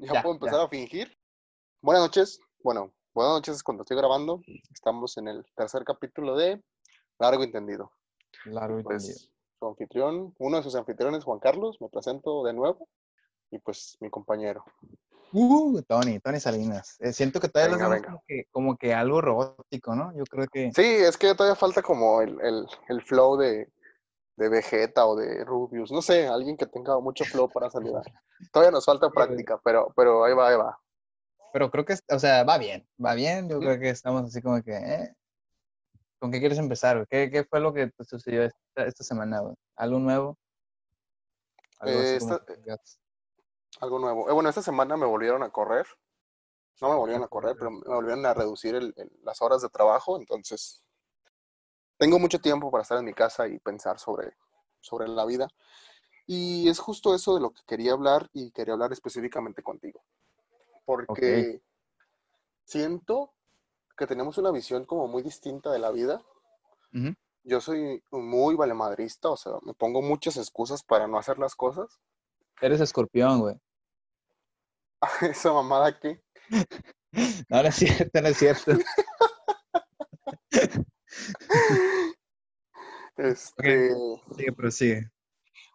Ya, puedo empezar a fingir. Buenas noches. Bueno, buenas noches cuando estoy grabando. Estamos en el tercer capítulo de Largo Entendido. Largo Pues entendido. su anfitrión, uno de sus anfitriones, Juan Carlos, me presento de nuevo. Y pues mi compañero. Uh, Tony, Tony Salinas. Eh, siento que todavía lo Venga, venga. como que, como que algo robótico, ¿no? Yo creo que. Sí, es que todavía falta como el, el, el flow de, de Vegeta o de Rubius. No sé, alguien que tenga mucho flow para saludar. Todavía nos falta práctica, pero, pero ahí va, ahí va. Pero creo que, o sea, va bien, va bien. Yo creo que estamos así como que. eh. ¿Con qué quieres empezar? ¿Qué, qué fue lo que te sucedió esta, esta semana? güey? ¿Algo nuevo? Algo Eh, esta- nuevo. Eh, bueno, esta semana me volvieron a correr. No me volvieron a correr, pero me volvieron a reducir el- el- las horas de trabajo. Entonces, tengo mucho tiempo para estar en mi casa y pensar sobre, sobre la vida. Y es justo eso de lo que quería hablar y quería hablar específicamente contigo. Porque siento que tenemos una visión como muy distinta de la vida. Yo soy muy valemadrista, o sea, me pongo muchas excusas para no hacer las cosas. Eres escorpión, güey. Esa mamada que... No, no es cierto, no es cierto. Este, Sigue, prosigue.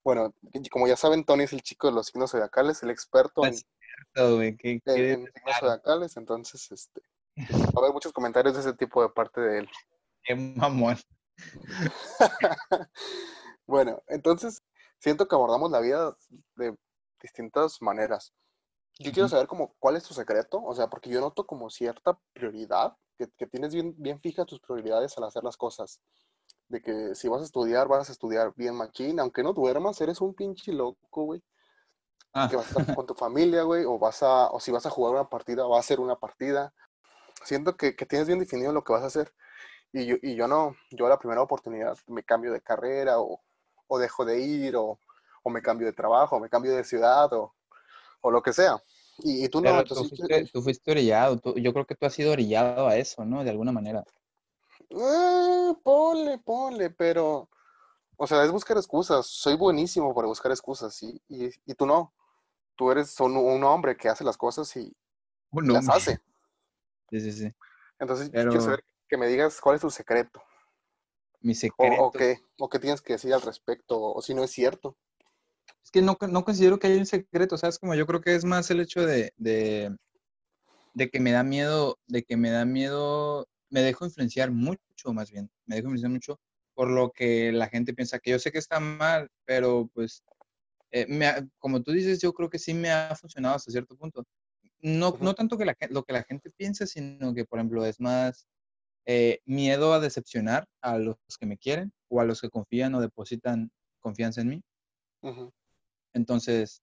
Bueno, como ya saben, Tony es el chico de los signos zodiacales, el experto en, cierto, güey. ¿Qué, en- signos zodiacales, entonces este, va a haber muchos comentarios de ese tipo de parte de él. qué mamón. Bueno, entonces siento que abordamos la vida de distintas maneras. Yo quiero saber como cuál es tu secreto, o sea, porque yo noto como cierta prioridad, que, que tienes bien, bien fijas tus prioridades al hacer las cosas. De que si vas a estudiar, vas a estudiar bien machín, aunque no duermas, eres un pinche loco, güey. Ah, que vas a estar con tu familia, güey, o vas a, o si vas a jugar una partida, va a ser una partida. Siento que, que tienes bien definido lo que vas a hacer. Y yo, y yo no, yo a la primera oportunidad me cambio de carrera, o, o dejo de ir, o, o me cambio de trabajo, o me cambio de ciudad, o, o lo que sea. Y, y tú no, pero tú entonces, fuiste, tú fuiste orillado. tú- yo creo que tú has sido orillado a eso, ¿no? De alguna manera. Eh, ponle, ponle, pero, o sea, es buscar excusas. Soy buenísimo para buscar excusas, y, y, y tú no. Tú eres un, un hombre que hace las cosas y Un las hombre. hace. Sí, sí, sí. Entonces, Pero- quiero saber que me digas cuál es tu secreto, Mi secreto. o qué, o qué tienes que decir al respecto, o si no es cierto. Es que no, no considero que haya un secreto, ¿sabes? Como yo creo que es más el hecho de, de, de que me da miedo, de que me da miedo, me dejo influenciar mucho, más bien, me dejo influenciar mucho por lo que la gente piensa, que yo sé que está mal, pero pues, eh, me ha- como tú dices, yo creo que sí me ha funcionado hasta cierto punto. No, no tanto que la, lo que la gente piensa, sino que, por ejemplo, es más eh, miedo a decepcionar a los que me quieren o a los que confían o depositan confianza en mí. Entonces,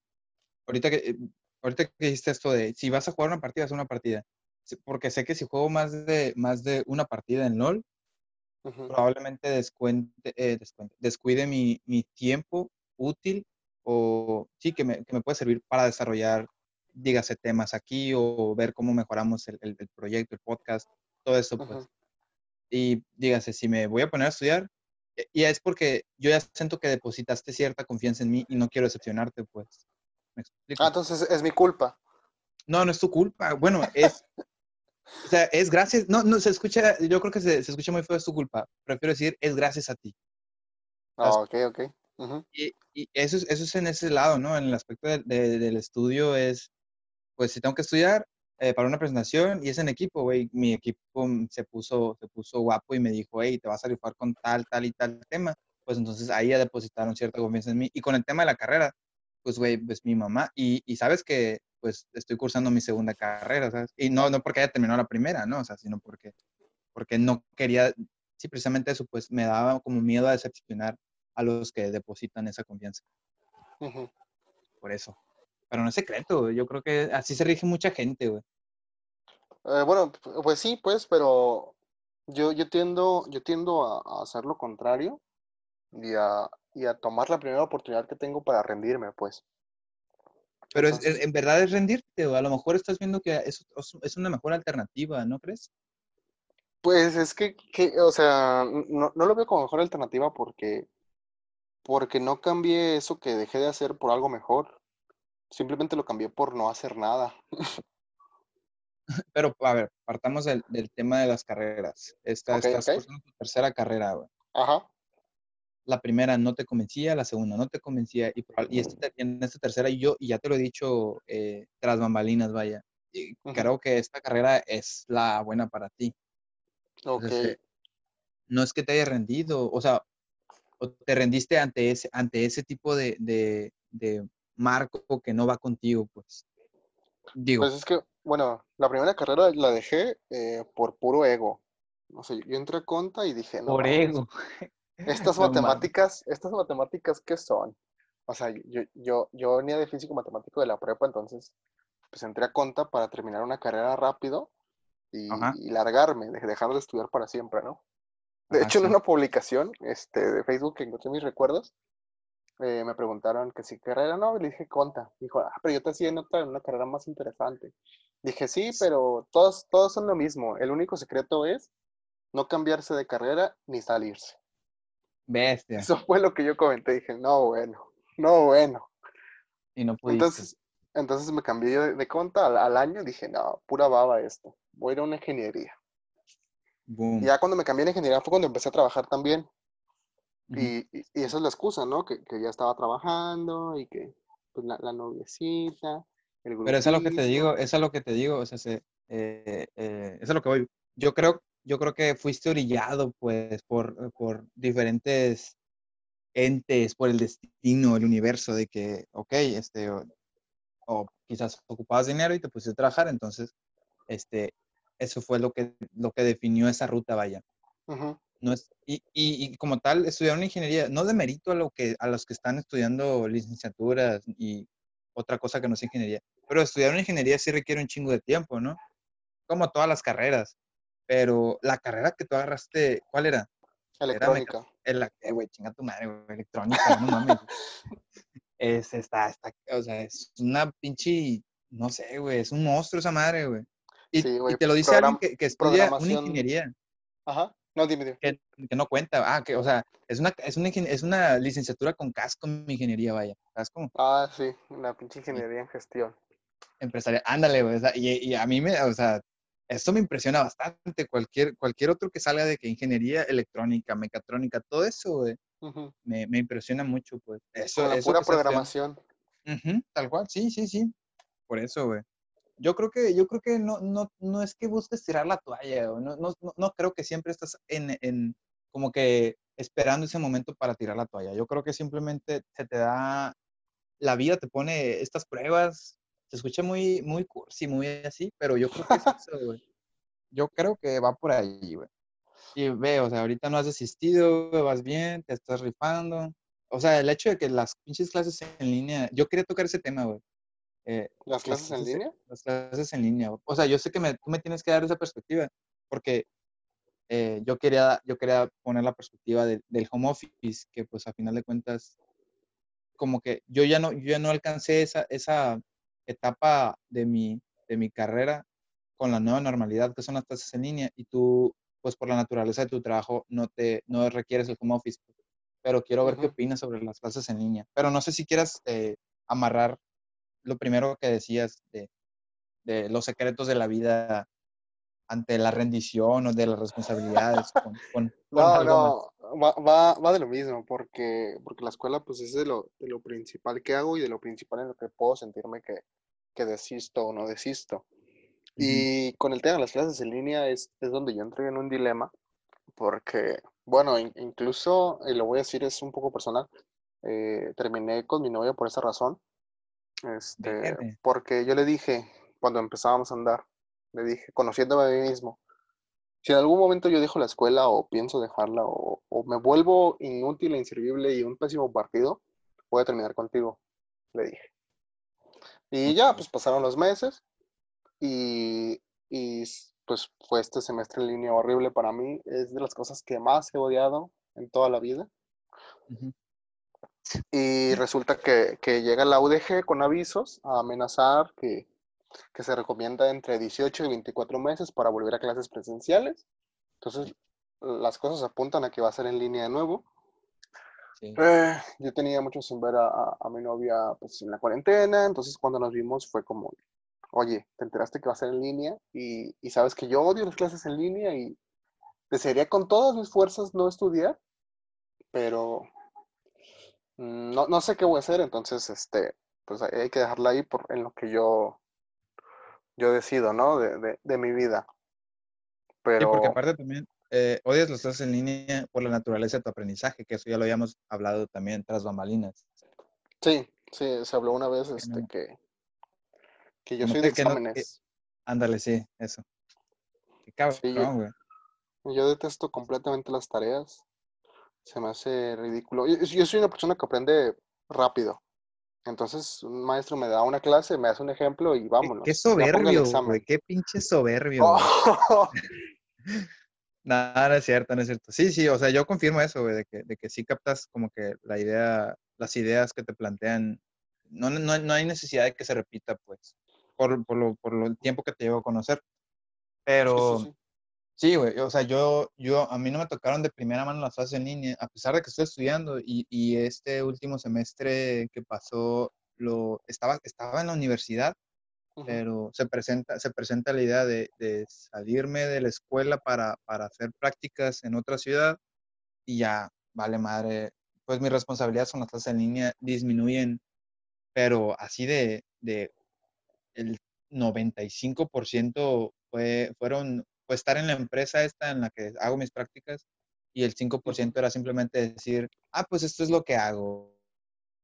ahorita que, eh, ahorita que dijiste esto de si vas a jugar una partida, es una partida. Porque sé que si juego más de, más de una partida en LOL, ujú, probablemente descuente, eh, descuente- descuide mi, mi tiempo útil o sí, que me, que me puede servir para desarrollar, dígase, temas aquí o ver cómo mejoramos el, el- el proyecto, el podcast, todo eso, pues. ujú. Y dígase, si me voy a poner a estudiar, eh, y es porque yo ya siento que depositaste cierta confianza en mí y no quiero decepcionarte, pues. ¿Me explico? Ah, entonces es mi culpa. No, no es tu culpa. Bueno, es. O sea, es gracias. No, no, se escucha. Yo creo que se, se escucha muy feo, es tu culpa. Prefiero decir, es gracias a ti. Ah, ok, ok. Ujú, Y, y eso, es, eso es en ese lado, ¿no? En el aspecto de- de- del estudio es. Pues si tengo que estudiar eh, para una presentación y es en equipo, güey. Mi equipo se puso, se puso guapo y me dijo, hey, te vas a rifar con tal, tal y tal tema. Pues entonces ahí ya depositaron cierta confianza en mí. Y con el tema de la carrera, pues, güey, pues mi mamá. Y, y sabes que, pues, estoy cursando mi segunda carrera, ¿sabes? Y no, no porque haya terminado la primera, ¿no? O sea, sino porque, porque no quería, sí, precisamente eso, pues me daba como miedo a decepcionar a los que depositan esa confianza. Por eso. Pero no es secreto, güey. Yo creo que así se rige mucha gente, güey. Eh, bueno, pues sí, pues, pero yo, yo tiendo, yo tiendo a, a hacer lo contrario y a, y a tomar la primera oportunidad que tengo para rendirme, pues. Pero es- en verdad es rendirte, o a lo mejor estás viendo que es, es una mejor alternativa, ¿no crees? Pues es que, que, o sea, no, no lo veo como mejor alternativa porque, porque no cambié eso que dejé de hacer por algo mejor. simplemente lo cambié por no hacer nada. Pero, a ver, partamos del, del tema de las carreras. Esta, Ok, estás ok. cursando tu tercera carrera, güey. Ajá. La primera no te convencía, la segunda no te convencía, y, y este en esta tercera yo, y ya te lo he dicho eh, tras bambalinas, vaya, y creo que esta carrera es la buena para ti. Ok. Entonces, eh, no es que te hayas rendido, o sea, o te rendiste ante ese, ante ese tipo de, de, de marco que no va contigo, pues. Digo, Pues es que, bueno, la primera carrera la dejé eh, por puro ego. No sé, yo entré a conta y dije, no, por ego. estas No matemáticas, estas matemáticas, ¿qué son? O sea, yo, yo, yo venía de físico matemático de la prepa, entonces, pues entré a conta para terminar una carrera rápido y, largarme, de- dejar de estudiar para siempre, ¿no? De Ajá, hecho, en una publicación este, de Facebook que encontré mis recuerdos, eh, me preguntaron que si carrera no, y le dije conta. Dijo, ah, pero yo te hacía en otra, en una carrera más interesante. Dije, sí, pero todos, todos son lo mismo. El único secreto es no cambiarse de carrera ni salirse. Bestia. Eso fue lo que yo comenté. Dije, no, bueno, no, bueno. Y no pudiste. Entonces, entonces me cambié de, de conta al, al año. Dije, no, pura baba esto. Voy a ir a una ingeniería. Boom. Y ya cuando me cambié de ingeniería fue cuando empecé a trabajar también. Ujú. Y, y- y esa es la excusa, ¿no? Que, que ya estaba trabajando y que pues, la, la noviecita, el Pero eso es lo que te digo, eso es lo que te digo, o sea, se- eh, eh, eso es lo que voy. Yo creo, yo creo que fuiste orillado, pues, por, por diferentes entes, por el destino, el universo, de que, ok, este, o, o quizás ocupabas dinero y te pusiste a trabajar, entonces, este, eso fue lo que, lo que definió esa ruta, vaya. No es, y, y, y como tal, estudiar una ingeniería, no de mérito a, lo que, a los que están estudiando licenciaturas y otra cosa que no es ingeniería, pero estudiar una ingeniería sí requiere un chingo de tiempo, ¿no? Como todas las carreras. Pero la carrera que tú agarraste, ¿cuál era? Electrónica. El, eh, güey, chinga tu madre, güey, electrónica, no mames. Es, está, está, o sea, es una pinche, no sé, güey, es un monstruo esa madre, güey. Y, Sí, güey, y te lo dice alguien program- que, que estudia una ingeniería Ajá. No, dime, dime. que, que no cuenta. Ah, que, o sea, es una, es una, es una licenciatura con casco en ingeniería, vaya. Casco Ah, sí, la pinche ingeniería en gestión. empresarial. Ándale, güey. o sea, y, y a mí me, o sea, esto me impresiona bastante. Cualquier, cualquier otro que salga de que ingeniería electrónica, mecatrónica, todo eso, güey, me, me impresiona mucho, pues. Eso, Con la eso pura programación. Tal cual, sí, sí, sí. Por eso, güey. Yo creo que, yo creo que no, no, no es que busques tirar la toalla, güey. No, no, no, no creo que siempre estás en, en, como que esperando ese momento para tirar la toalla. Yo creo que simplemente se te da, la vida te pone estas pruebas. Se escucha muy, muy cursi, muy así, pero yo creo que es eso, güey. Yo creo que va por ahí, güey. Y ve, o sea, ahorita no has desistido, güey, vas bien, te estás rifando. O sea, el hecho de que las pinches clases en línea, yo quería tocar ese tema, güey. Eh, ¿Las clases en línea? las clases en línea. O sea, yo sé que me, tú me tienes que dar esa perspectiva, porque eh, yo, quería, yo quería poner la perspectiva de- del home office, que pues a final de cuentas, como que yo ya no, yo ya no alcancé esa, esa etapa de mi, de mi carrera con la nueva normalidad, que son las clases en línea, y tú, pues por la naturaleza de tu trabajo, no te no requieres el home office. Pero quiero ver qué opinas sobre las clases en línea. Pero no sé si quieras eh, amarrar lo primero que decías de, de los secretos de la vida ante la rendición o de las responsabilidades con, con- con No, algo no, va, va, va de lo mismo, porque, porque la escuela pues es de lo, de lo principal que hago y de lo principal en lo que puedo sentirme que, que desisto o no desisto. Y con el tema de las clases en línea es, es donde yo entré en un dilema, porque, bueno, in- incluso, y lo voy a decir, es un poco personal, eh, terminé con mi novia por esa razón, este, porque yo le dije, cuando empezábamos a andar, le dije, conociéndome a mí mismo, si en algún momento yo dejo la escuela o pienso dejarla o, o me vuelvo inútil e inservible y un pésimo partido, voy a terminar contigo, le dije. Y ya, pues pasaron los meses y, y pues fue este semestre en línea horrible para mí. Es de las cosas que más he odiado en toda la vida. Y resulta que, que llega la UDG con avisos a amenazar que, que se recomienda entre 18 y 24 meses para volver a clases presenciales. Entonces, las cosas apuntan a que va a ser en línea de nuevo. Eh, yo tenía mucho sin ver a, a, mi novia pues, en la cuarentena, entonces cuando nos vimos fue como, oye, ¿te enteraste que va a ser en línea? Y, y sabes que yo odio las clases en línea y desearía con todas mis fuerzas no estudiar, pero no, no sé qué voy a hacer, entonces este, pues hay que dejarla ahí por, en lo que yo, yo decido, ¿no? De, de, de mi vida. Pero... Sí, porque aparte también eh, odias los clases en línea por la naturaleza de tu aprendizaje, que eso ya lo habíamos hablado también tras bambalinas. Sí, sí, se habló una vez este, que, que yo soy de exámenes. ándale, sí, eso. Qué cabrón, güey. yo, detesto completamente las tareas. Se me hace ridículo. Yo, yo, soy una persona que aprende rápido. Entonces, un maestro me da una clase, me hace un ejemplo y vámonos. Qué, soberbio, güey. Qué pinche soberbio. Oh. No, no es cierto, no es cierto. Sí, sí, o sea, yo confirmo eso, güey, de que, de que sí captas como que la idea, las ideas que te plantean, no, no, no hay necesidad de que se repita, pues, por, por, lo, por lo, el tiempo que te llevo a conocer. Pero, sí, güey, o sea, yo, yo, a mí no me tocaron de primera mano las clases en línea, a pesar de que estoy estudiando y, y este último semestre que pasó, lo, estaba, estaba en la universidad pero se presenta, se presenta la idea de, de salirme de la escuela para, para, hacer prácticas en otra ciudad y ya, vale madre, pues mis responsabilidades con las clases en línea disminuyen, pero así de, de el 95% fue, fueron pues estar en la empresa esta en la que hago mis prácticas y el 5% era simplemente decir, ah, pues esto es lo que hago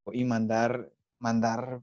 y mandar, mandar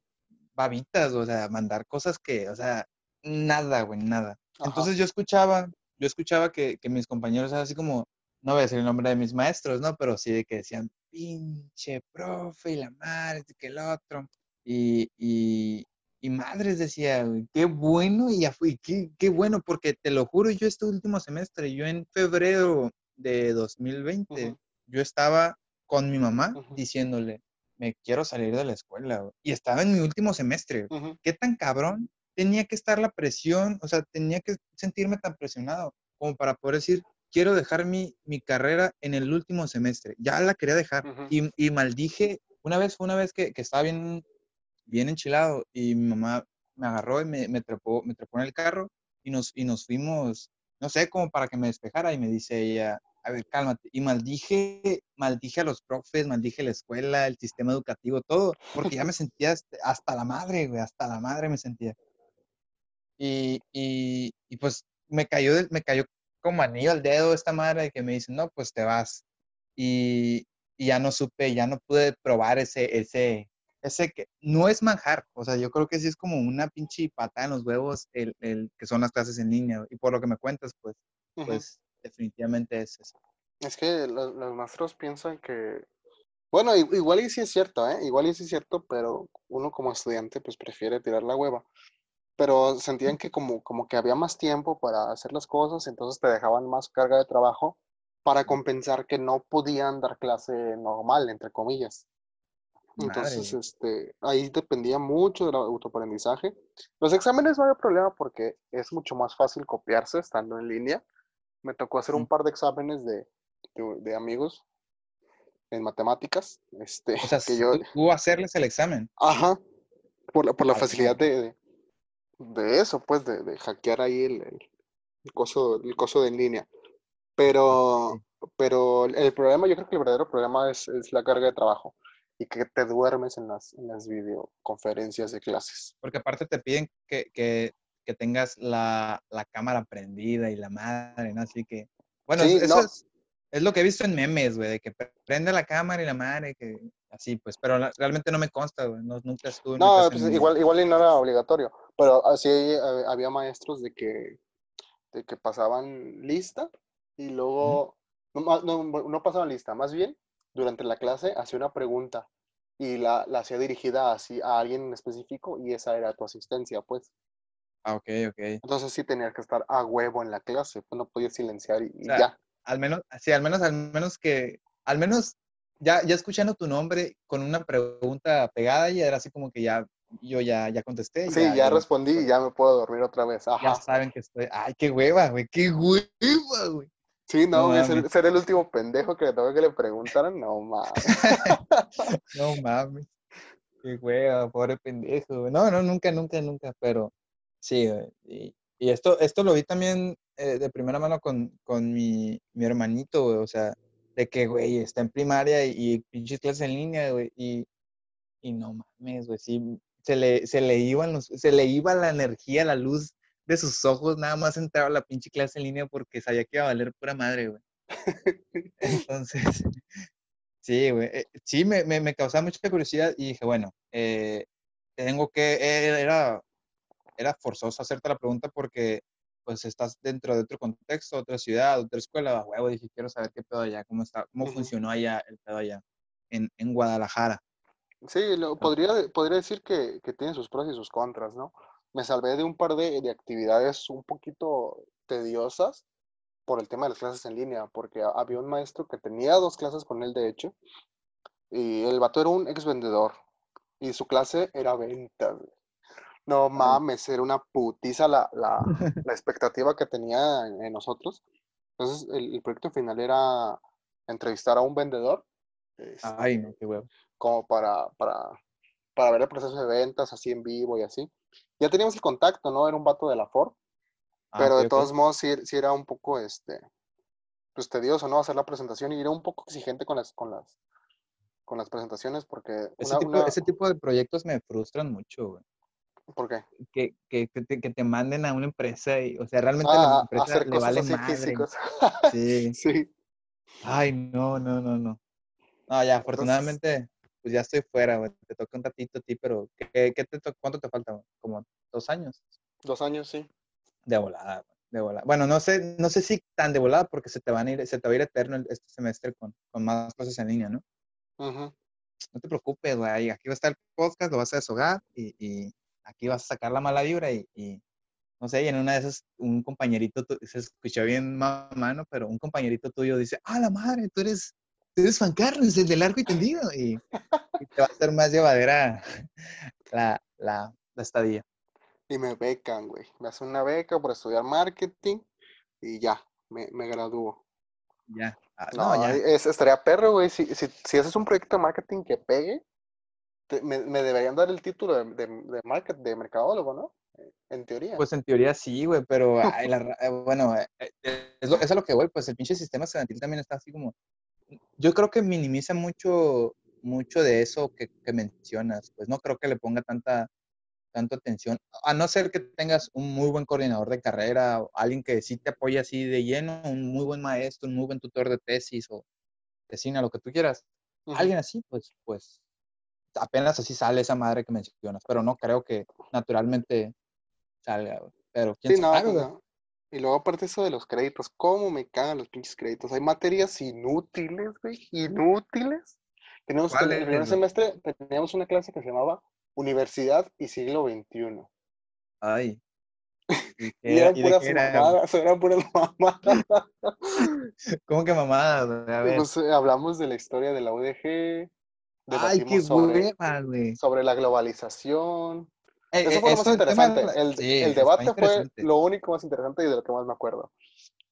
babitas, o sea, mandar cosas que, o sea, nada, güey, nada. Entonces yo escuchaba, yo escuchaba que, que mis compañeros, así como, no voy a decir el nombre de mis maestros, ¿no? Pero sí de que decían, pinche profe y la madre, que el otro. Y, y, y madres decía, qué bueno, y ya fui, qué, qué bueno, porque te lo juro, yo este último semestre, yo en febrero de 2020, yo estaba con mi mamá diciéndole, me quiero salir de la escuela. Y estaba en mi último semestre. ¿Qué tan cabrón tenía que estar la presión? O sea, tenía que sentirme tan presionado como para poder decir, quiero dejar mi, mi carrera en el último semestre. Ya la quería dejar. y, y, maldije, una vez una vez que, que, estaba bien, bien enchilado y mi mamá me agarró y me, me, trepó, me trepó en el carro y nos, y nos fuimos, no sé, como para que me despejara y me dice ella, a ver, cálmate. Y maldije, maldije a los profes, maldije la escuela, el sistema educativo, todo, porque ya me sentía hasta la madre, güey, hasta la madre me sentía. Y, y, y pues me cayó, me cayó como anillo al dedo esta madre que me dice, no, pues te vas. Y, y, ya no supe, ya no pude probar ese, ese, ese que no es manjar. O sea, yo creo que sí es como una pinche pata en los huevos el, el que son las clases en línea. Y por lo que me cuentas, pues, pues definitivamente es eso. Es que los, los maestros piensan que, bueno, igual y sí es cierto, ¿eh? Igual y sí es cierto, pero uno como estudiante pues prefiere tirar la hueva. Pero sentían que como, como que había más tiempo para hacer las cosas, entonces te dejaban más carga de trabajo para compensar que no podían dar clase normal, entre comillas. Entonces, este, ahí dependía mucho del autoaprendizaje. Los exámenes no había problema porque es mucho más fácil copiarse estando en línea me tocó hacer un par de exámenes de, de, amigos en matemáticas. Este, o sea, que yo... tú hacerles el examen. Ajá, por la, por la facilidad de, de, eso, pues, de, de hackear ahí el, el, coso, el coso de en línea. Pero, pero el problema, yo creo que el verdadero problema es, es la carga de trabajo y que te duermes en las, en las videoconferencias de clases. Porque aparte te piden que, que que tengas la, la, cámara prendida y la madre, ¿no? Así que, bueno, eso es, es, lo que he visto en memes, güey, de que prende la cámara y la madre, que así, pues, pero realmente no me consta, güey, no, nunca estuve. No, pues, igual, igual no era obligatorio, pero así eh, había maestros de que, de que pasaban lista y luego, no, no, no pasaban lista, más bien, durante la clase hacía una pregunta y la, la hacía dirigida así a alguien en específico y esa era tu asistencia, pues. Ah, ok, ok. Entonces sí tenías que estar a huevo en la clase, pues no podías silenciar y, ya. Al menos, sí, al menos, al menos que, al menos ya, ya escuchando tu nombre con una pregunta pegada y era así como que ya, yo ya, ya contesté. Sí, ya, respondí y ya me puedo dormir otra vez. Ajá. Ya saben que estoy, ay, qué hueva, güey, qué hueva, güey. Sí, no, No ser, el último pendejo que le tengo que le preguntaran, no mames. No mames. Qué hueva, pobre pendejo. No, no, nunca, nunca, nunca, pero sí. Y, y esto, esto lo vi también eh, de primera mano con, con mi, mi hermanito, güey. O sea, de que, güey, está en primaria y, y pinches clases en línea, güey. Y, y no mames, güey, sí, se le, se le iban los, se le iba la energía, la luz de sus ojos, nada más entraba a la pinche clase en línea porque sabía que iba a valer pura madre, güey. Entonces, sí, güey, eh, sí, me, me, me causaba mucha curiosidad y dije, bueno, eh, tengo que, eh, era, era forzoso hacerte la pregunta porque pues estás dentro de otro contexto, otra ciudad, otra escuela, huevo, dije, quiero saber qué pedo allá, cómo está, cómo Ujú. funcionó allá el pedo allá en, en Guadalajara. Sí, lo, podría, podría decir que, que tiene sus pros y sus contras, ¿no? Me salvé de un par de, de actividades un poquito tediosas por el tema de las clases en línea, porque ha- había un maestro que tenía dos clases con él, de hecho, y el vato era un ex vendedor, y su clase era ventas. No mames, era una putiza la, la, la expectativa que tenía en, en nosotros. Entonces, el, el proyecto final era entrevistar a un vendedor, Ay, este, no, qué huevo. como para, para, para ver el proceso de ventas así en vivo y así. Ya teníamos el contacto, ¿no? Era un vato de la Ford, Ah, pero de todos modos sí, sí era un poco, este, pues tedioso, ¿no? Hacer la presentación y era un poco exigente con las, con las, con las presentaciones porque Ese una, tipo, una, ese tipo de proyectos me frustran mucho, güey. ¿por qué? Que, que, que te, que te manden a una empresa y, o sea, realmente a Ah, la a- empresa le vale madre. Sí. Sí, Ay, no, no, no, no. No, ya, entonces, afortunadamente, pues ya estoy fuera, güey. Te toca un ratito a ti, pero ¿qué, qué te to- ¿cuánto te falta? güey? Como dos años dos años, sí. de volada, güey, de volada. Bueno, no sé, no sé si tan de volada porque se te van a ir, se te va a ir eterno este semestre con, con más cosas en línea, ¿no? No te preocupes, güey. Aquí va a estar el podcast, lo vas a deshogar y, y aquí vas a sacar la mala vibra y, y, no sé, y en una de esas un compañerito, se escuchó bien mamá, ¿no? Pero un compañerito tuyo dice, ah, la madre, tú eres, eres Juan Carlos, el de largo y tendido. Y, y te va a hacer más llevadera la, la, la estadía. Y me becan, güey. Me hacen una beca por estudiar marketing y ya, me, me gradúo. Ya. Ah, no, No, ya. es, estaría perro, güey. Si, si, si haces un proyecto de marketing que pegue, te- me, me deberían dar el título de, de, de, market, de mercadólogo, ¿no? En teoría. Pues en teoría sí, güey, pero ay, la ra- eh, bueno, eh, eh, es, lo, es a lo que voy, pues el pinche sistema estudiantil también está así como, yo creo que minimiza mucho, mucho de eso que, que mencionas, pues no creo que le ponga tanta, tanta atención, a no ser que tengas un muy buen coordinador de carrera, o alguien que sí te apoye así de lleno, un muy buen maestro, un muy buen tutor de tesis o tesina, lo que tú quieras, Ujú. alguien así, pues, pues apenas así sale esa madre que mencionas, pero no creo que naturalmente salga, pero quién Sí, sabe, pues no. Y luego aparte eso de los créditos, ¿cómo me cagan los pinches créditos? Hay materias inútiles, güey, inútiles. Tenemos que, en el ¿Cuáles, primer semestre teníamos una clase que se llamaba Universidad y Siglo XXI. Ay. ¿Y, qué Y era? eran ¿Y puras era? mamadas, eran puras mamadas. ¿Cómo que mamadas? A ver. pues eh, hablamos de la historia de la UDG, Ay, qué sobre, hueva, güey. sobre la globalización. Eh, Eso eh, fue lo más interesante. la- El, Sí, el está debate fue lo único más interesante y de lo que más me acuerdo.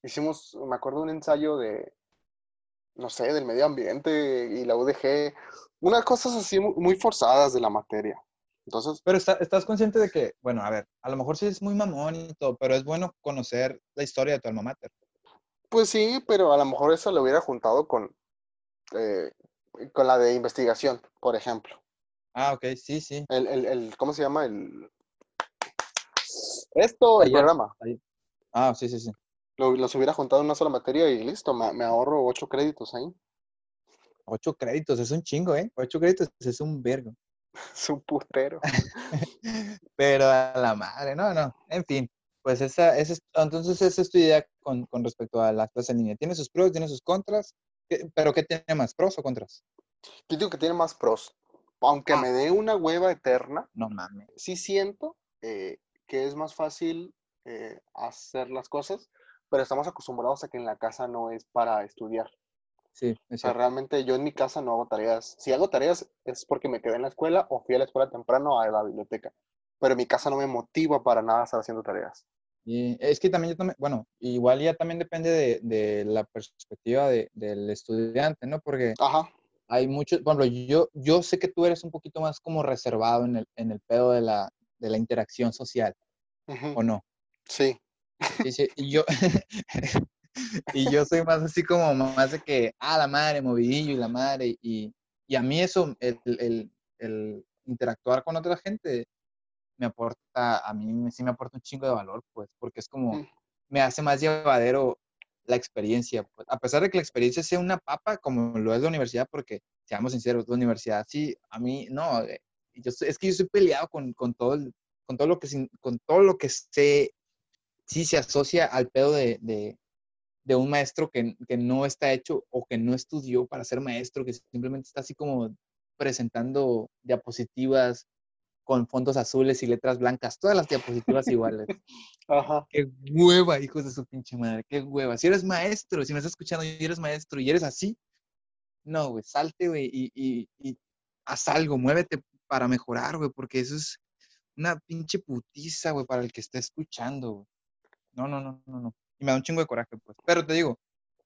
Hicimos, me acuerdo, un ensayo de, no sé, del medio ambiente y la UDG, unas cosas así mu- muy forzadas de la materia. Entonces, Pero está- estás consciente de que, bueno, a ver, a lo mejor sí es muy mamón y todo, pero es bueno conocer la historia de tu alma mater. pues sí, pero a lo mejor eso lo hubiera juntado con, eh, con la de investigación, por ejemplo. Ah, ok, sí, sí. El, el, el- ¿cómo se llama? El, esto, el Ayer. programa. Ah, sí, sí, sí. Lo- los hubiera juntado en una sola materia y listo, me, me ahorro ocho créditos ahí. Ocho créditos, es un chingo, ¿eh? Ocho créditos es un vergo. Es un putero. Pero a la madre, no, no. En fin, pues esa, esa es, entonces esa es tu idea con, con respecto a las clases en línea. Tiene sus pros, tiene sus contras, ¿Qué- pero ¿qué tiene más, pros o contras? Yo digo que tiene más pros. Aunque Ah. me dé una hueva eterna, No mames. sí siento eh, que es más fácil eh, hacer las cosas, pero estamos acostumbrados a que en la casa no es para estudiar. Sí, es O sea, realmente yo en mi casa no hago tareas. Si hago tareas es porque me quedé en la escuela o fui a la escuela temprano a la biblioteca. Pero en mi casa no me motiva para nada estar haciendo tareas. Y es que también yo también, bueno, igual ya también depende de, de la perspectiva de, del estudiante, ¿no? Porque Ajá. Hay muchos, ejemplo, yo, yo sé que tú eres un poquito más como reservado en el, en el pedo de la, de la interacción social, ujú, ¿o no? Sí. Sí, sí, y yo, y yo soy más así como más de que, ah, la madre, movidillo y la madre, y, y a mí eso, el, el, el interactuar con otra gente, me aporta, a mí sí me aporta un chingo de valor, pues, porque es como, Mm. me hace más llevadero la experiencia, pues, a pesar de que la experiencia sea una papa, como lo es la universidad, porque, seamos sinceros, la universidad, sí, a mí, no, eh, yo es que yo estoy peleado con, con todo, con todo lo que, con todo lo que se, sí se asocia al pedo de, de, de un maestro que, que no está hecho o que no estudió para ser maestro, que simplemente está así como presentando diapositivas con fondos azules y letras blancas, todas las diapositivas iguales. Ajá. Qué hueva, hijos de su pinche madre, qué hueva. Si eres maestro, si me estás escuchando y eres maestro y eres así, no, güey, salte, güey, y, y, y haz algo, muévete para mejorar, güey, porque eso es una pinche putiza, güey, para el que esté escuchando, güey. No, no, no, no, no. Y me da un chingo de coraje, pues. Pero te digo,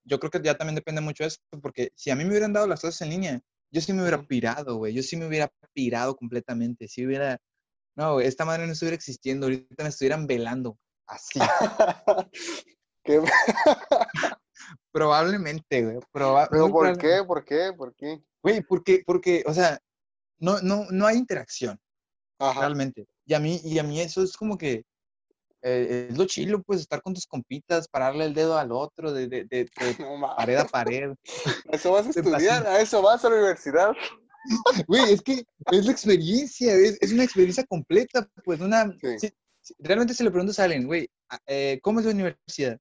yo creo que ya también depende mucho de eso, porque si a mí me hubieran dado las clases en línea, yo sí me hubiera pirado, güey. Yo sí me hubiera pirado completamente. Si hubiera, no, güey, esta madre no estuviera existiendo, ahorita me estuvieran velando. Así. ¿Qué- Probablemente, güey. proba- ¿Pero por qué? ¿Por qué? ¿Por qué? Güey, porque, porque, o sea, no, no, no hay interacción, Ajá. realmente. Y a mí, y a mí eso es como que eh, es lo chilo, pues, estar con tus compitas, pararle el dedo al otro, de, de, de- de No mames. pared a pared. ¿A eso vas a estudiar? ¿A eso vas a la universidad? Güey, es que es la experiencia, es, es una experiencia completa, pues, una... Sí. sí, realmente se le preguntas a alguien, güey, a- eh, ¿cómo es la universidad?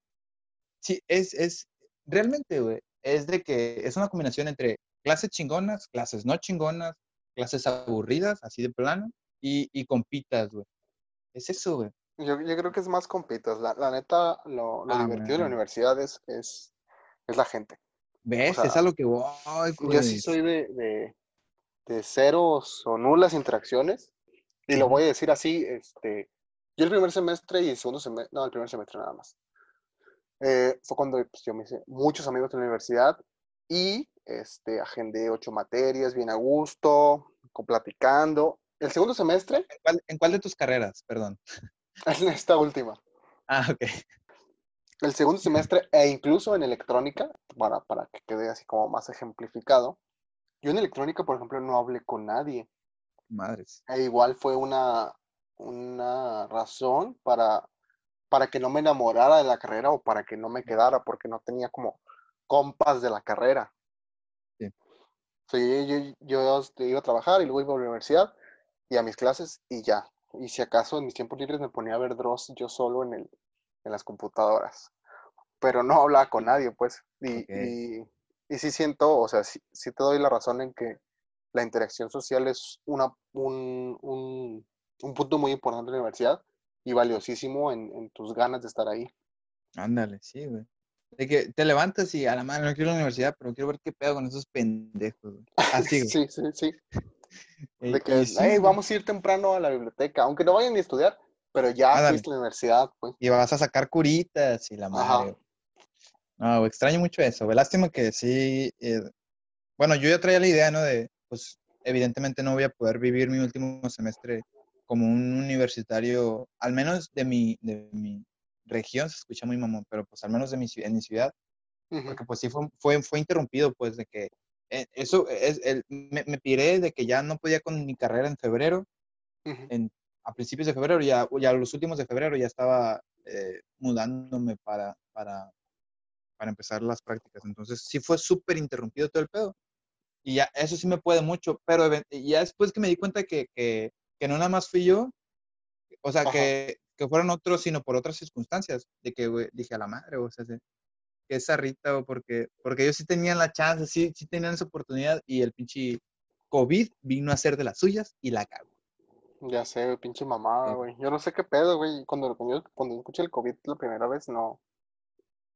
Sí, es, es, realmente, güey, es de que es una combinación entre clases chingonas, clases no chingonas, clases aburridas, así de plano, y, y compitas, güey. Es eso, güey. Yo, yo creo que es más compitas. La, la neta, lo, lo Ah, divertido de la universidad es, es, es la gente. ¿Ves? sea, es a lo que voy, Yo sí soy de, de, de ceros o nulas interacciones. Y lo voy a decir así, este, yo el primer semestre y el segundo semestre, no, el primer semestre nada más. Eh, fue cuando pues, yo me hice muchos amigos en la universidad y este, agendé ocho materias, bien a gusto, platicando. El segundo semestre, ¿En cuál, en cuál de tus carreras? Perdón. en esta última, Ah, ok. el segundo semestre e incluso en electrónica, para, para que quede así como más ejemplificado, yo en electrónica, por ejemplo, no hablé con nadie. Madres. E igual fue una, una razón para, para que no me enamorara de la carrera o para que no me quedara, porque no tenía como compas de la carrera. Sí. O sea, yo, yo- yo, este, iba a trabajar y luego iba a la universidad y a mis clases y ya. Y si acaso en mis tiempos libres me ponía a ver Dross yo solo en, el, en las computadoras. Pero no hablaba con nadie, pues. Y, y, y sí siento, o sea, sí, sí te doy la razón en que la interacción social es una, un, un, un punto muy importante de la universidad y valiosísimo en, en tus ganas de estar ahí. Ándale, sí, güey. De que te levantas y a la madre no quiero la universidad, pero quiero ver qué pedo con esos pendejos, güey. Así, güey. Sí, sí, sí. De que, y sí, "Hey, vamos a ir temprano a la biblioteca, aunque no vayan ni a estudiar, pero ya Ándale. fuiste a la universidad, pues. Y vas a sacar curitas y la madre. No, extraño mucho eso. Lástima que sí. eh, bueno, yo ya traía la idea, ¿no? De, pues, evidentemente no voy a poder vivir mi último semestre como un universitario, al menos de mi, de mi región, se escucha muy mamón, pero pues al menos de mi, en mi ciudad, Ujú. porque pues sí fue, fue, fue interrumpido, pues, de que eh, eso es, el, me, me piré de que ya no podía con mi carrera en febrero, Ujú. en, a principios de febrero, ya, ya los últimos de febrero ya estaba eh, mudándome para, para, para empezar las prácticas. Entonces sí fue súper interrumpido todo el pedo. Y ya eso sí me puede mucho, pero ya después que me di cuenta que, que, que no nada más fui yo, o sea, Ajá. que, que fueron otros, sino por otras circunstancias, de que güey, dije a la madre, o sea, se- que esa Rita, o porque, porque ellos sí tenían la chance, sí, sí tenían esa oportunidad y el pinche COVID vino a hacer de las suyas y la cagó. Ya sé, güey, pinche mamada, Sí. güey. Yo no sé qué pedo, güey. Cuando, cuando, cuando escuché el COVID la primera vez, no,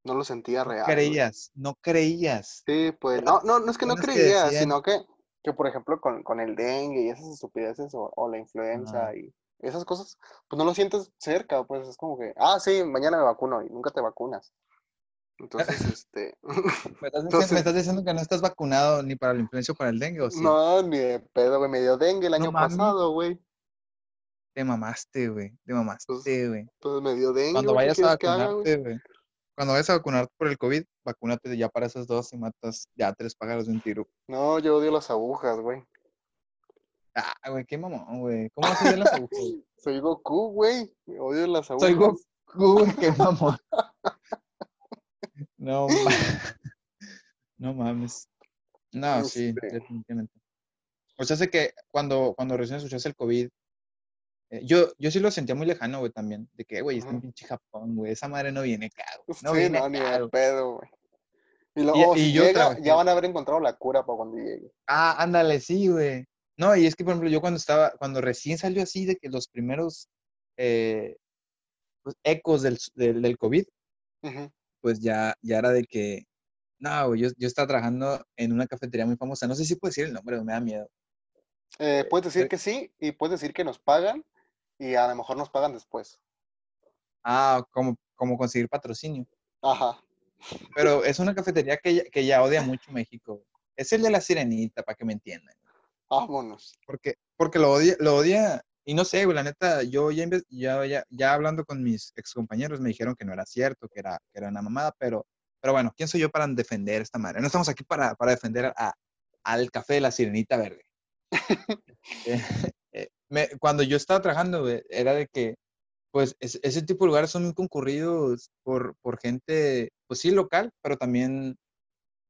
no lo sentía No real. güey. creías, no creías. Sí, pues, no, no, no es que no personas que creía, decían- sino que, que por ejemplo, con, con el dengue y esas estupideces, o, o la influenza y, esas cosas, pues no lo sientes cerca, pues es como que, ah, sí, mañana me vacuno y nunca te vacunas. Entonces, este... ¿Me estás, diciendo, me estás diciendo que no estás vacunado ni para la influenza o para el dengue, ¿o sí? No, ni de pedo, güey, me dio dengue el No año pasado, güey. Te mamaste, güey. Te mamaste, güey. Pues me dio dengue, Cuando güey, ¿qué vayas a vacunarte, güey. Cuando vayas a vacunarte por el COVID, vacúnate ya para esas dos y matas ya tres pájaros de un tiro. No, yo odio las agujas, güey. Ah, güey, qué mamón, güey. ¿Cómo vas a las agujas? Soy Goku, güey. Odio las agujas. Soy Goku, güey, qué mamón. No, no mames. No, sí, definitivamente. O sea, sé que cuando, cuando recién escuchaste el COVID, eh, yo, yo sí lo sentía muy lejano, güey, también. De que, güey, está en pinche Japón, güey. Esa madre no viene acá, güey. No sí, viene no, ni acá, de güey. pedo, güey. Y luego, y si llega, trabajé- ya van a haber encontrado la cura para cuando llegue. Ah, ándale, sí, güey. No, y es que, por ejemplo, yo cuando estaba, cuando recién salió así de que los primeros eh, pues, ecos del, del, del COVID, Ujú. Pues ya, ya era de que, no, yo, yo estaba trabajando en una cafetería muy famosa. No sé si puedo decir el nombre, me da miedo. Eh, puedes decir que sí y puedes decir que nos pagan y a lo mejor nos pagan después. Ah, como, como conseguir patrocinio. Ajá. Pero es una cafetería que, que ya odia mucho México. Es el de la sirenita, para que me entiendan. Vámonos. Porque, porque lo odia, lo odia, y no sé, güey, la neta, yo ya, ya, ya, ya hablando con mis excompañeros me dijeron que no era cierto, que era, que era una mamada, pero, pero bueno, ¿quién soy yo para defender esta madre? No estamos aquí para, para defender a, al café de la sirenita verde. Eh, eh, me- cuando yo estaba trabajando, güey, era de que, pues, es- ese tipo de lugares son muy concurridos por, por gente, pues sí, local, pero también,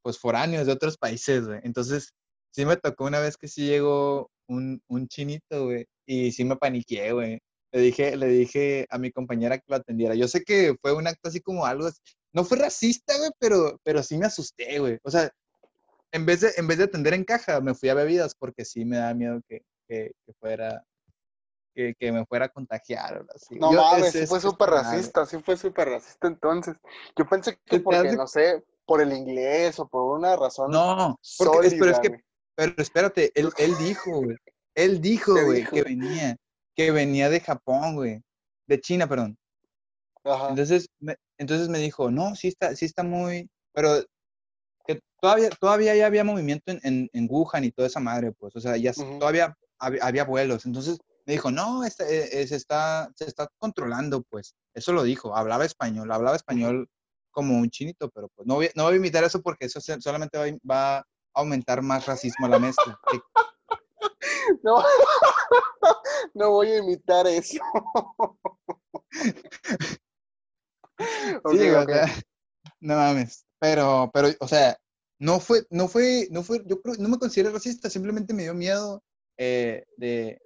pues, foráneos de otros países, güey. Entonces, sí me tocó una vez que sí llegó un, un chinito, güey, y sí me paniqué, güey. Le dije, le dije a mi compañera que lo atendiera. Yo sé que fue un acto así como algo, así- no fue racista, güey, pero, pero sí me asusté, güey. O sea, en vez de, en vez de atender en caja, me fui a bebidas porque sí me da miedo que, que, que fuera, que, que me fuera a contagiar o así. No Yo- mames, es- sí fue súper racista, sí fue súper racista entonces. Yo pensé ¿Te- que porque, no sé, por el inglés o por una razón No, porque es, pero es sólida, que, pero espérate, él, él dijo, güey, él dijo, ¿Qué güey, que venía, que venía de Japón, güey, de China, perdón. Ajá. Entonces, me, entonces me dijo, no, sí está, sí está muy, pero que todavía, todavía ya había movimiento en, en, en Wuhan y toda esa madre, pues, o sea, ya todavía había, había vuelos. Entonces me dijo, no, este, eh, eh, se, está, se está controlando, pues. Eso lo dijo, hablaba español, hablaba español como un chinito, pero pues no voy, no voy a imitar eso porque eso solamente va, a- va a aumentar más racismo a la mezcla. No, no voy a imitar eso. Sí, o sea, no mames. Pero, pero, o sea, no fue, no fue, no fue, yo creo, no me considero racista, simplemente me dio miedo eh, de,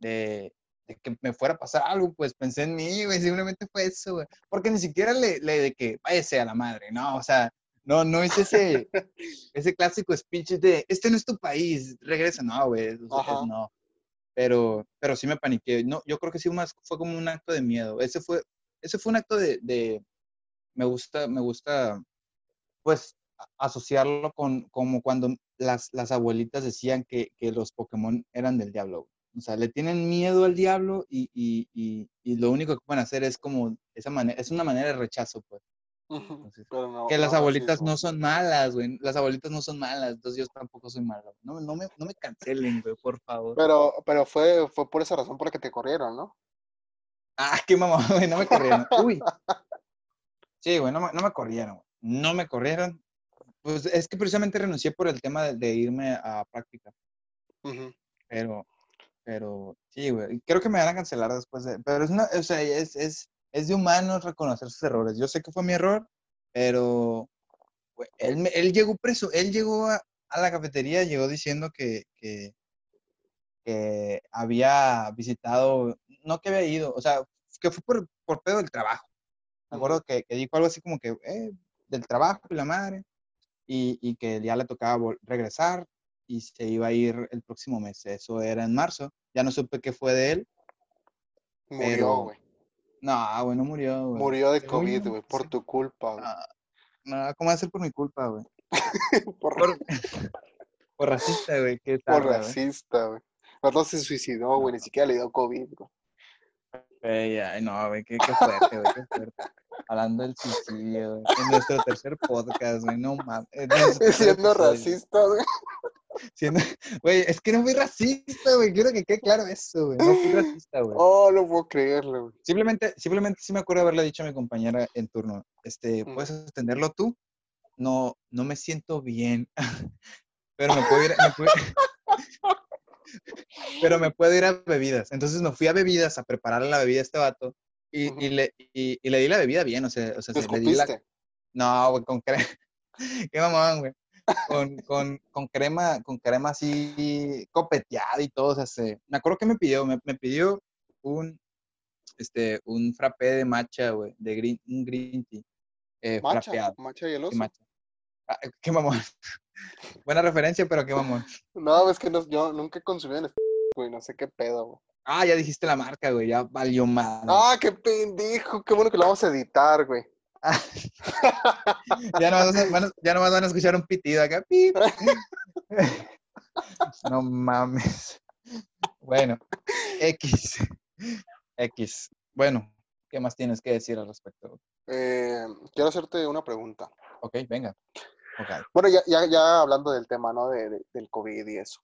de, de que me fuera a pasar algo, pues pensé en mí, güey, simplemente fue eso, güey. Porque ni siquiera le, le de que váyase a la madre, no, o sea, no, no es ese, ese clásico speech de, este no es tu país, regresa, no, güey, no. Pero, pero sí me paniqué. No, yo creo que sí más fue como un acto de miedo. Ese fue, ese fue un acto de, de me gusta, me gusta, pues, asociarlo con como cuando las, las abuelitas decían que, que los Pokémon eran del diablo. O sea, le tienen miedo al diablo y, y, y, y lo único que pueden hacer es como esa manera, es una manera de rechazo, pues. Entonces, no, que las abuelitas no son malas, güey. Las abuelitas no son malas, entonces yo tampoco soy mala. güey. No, no, me, no me cancelen, güey, por favor. Pero, pero fue, fue por esa razón por la que te corrieron, ¿no? Ah, qué mamá, güey, no me corrieron. Uy. Sí, güey, no me, no me corrieron. No me corrieron. Pues es que precisamente renuncié por el tema de, de irme a práctica. Pero, pero sí, güey. Creo que me van a cancelar después de. Pero es una, o sea, es, es, es de humanos reconocer sus errores. Yo sé que fue mi error, pero él, él llegó preso, él llegó a, a la cafetería, llegó diciendo que, que, que había visitado, no que había ido, o sea, que fue por, por pedo del trabajo. Me acuerdo que, que dijo algo así como que, eh, del trabajo y la madre, y, y que ya le tocaba regresar y se iba a ir el próximo mes. Eso era en marzo. Ya no supe qué fue de él. Murió, Pero- güey. No, güey, no murió, güey. Murió de COVID, güey, por sí. tu culpa, güey. No, no, ¿cómo va a ser por mi culpa, güey? Por, Por, por racista, güey. Qué por racista, güey. No se suicidó, güey, ni siquiera le dio COVID, güey. Güey, ay, no, güey, qué, qué fuerte, güey, qué fuerte. Hablando del suicidio, güey. En nuestro tercer podcast, güey, no mames. Siendo episodio. racista, güey. Siendo- Güey, es que no fui racista, güey. Quiero que quede claro eso, güey. No fui racista, güey. Oh, no puedo creerlo, güey. Simplemente, simplemente sí me acuerdo haberle dicho a mi compañera en turno, este, Mm. ¿puedes atenderlo tú? No, no me siento bien. Pero me puedo ir, me puedo- pero me puedo ir a bebidas. Entonces me fui a bebidas a prepararle la bebida a este vato y, le, y, y le di la bebida bien, o sea, o sea, ¿Te se- le di la, no, güey, con crema. Qué mamón, güey. Con, con, con crema, con crema así copeteada y todo. O sea, se- me acuerdo que me pidió, me, me pidió un, este, un frappé de matcha, güey, de green, un green tea. Eh, macha y el oso. matcha. Ah, qué mamón. Buena referencia, pero qué mamón. No, es que no, yo nunca he consumido en güey, no sé qué pedo, güey. Ah, ya dijiste la marca, güey, ya valió madre. Ah, qué pendejo, qué bueno que lo vamos a editar, güey. Ya nomás, van a- van a- ya nomás van a escuchar un pitido acá. pip. No mames. Bueno, X. X. Bueno, ¿qué más tienes que decir al respecto? Eh, quiero hacerte una pregunta. Ok, venga. Ok. Bueno, ya, ya, ya hablando del tema, ¿no? De, de- del COVID y eso.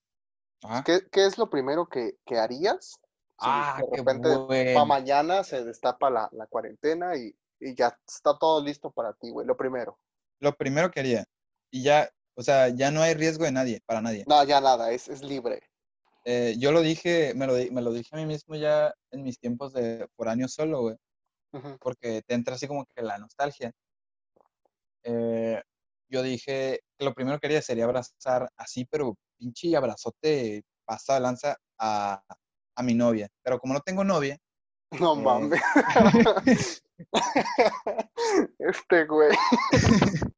Ajá. ¿Qué, qué es lo primero que, que harías? si Ah, de repente para mañana se destapa la, la cuarentena y, y ya está todo listo para ti, güey. Lo primero. Lo primero que haría, y ya, o sea, ya no hay riesgo de nadie, para nadie. No, ya nada, es, es libre. Eh, yo lo dije, me lo, me lo dije a mí mismo ya en mis tiempos de foráneo solo, güey. Ujú. porque te entra así como que la nostalgia. Eh, yo dije que lo primero que haría sería abrazar así, pero pinche abrazote pasa de lanza a, a mi novia. Pero como no tengo novia, No Eh. mames. este güey.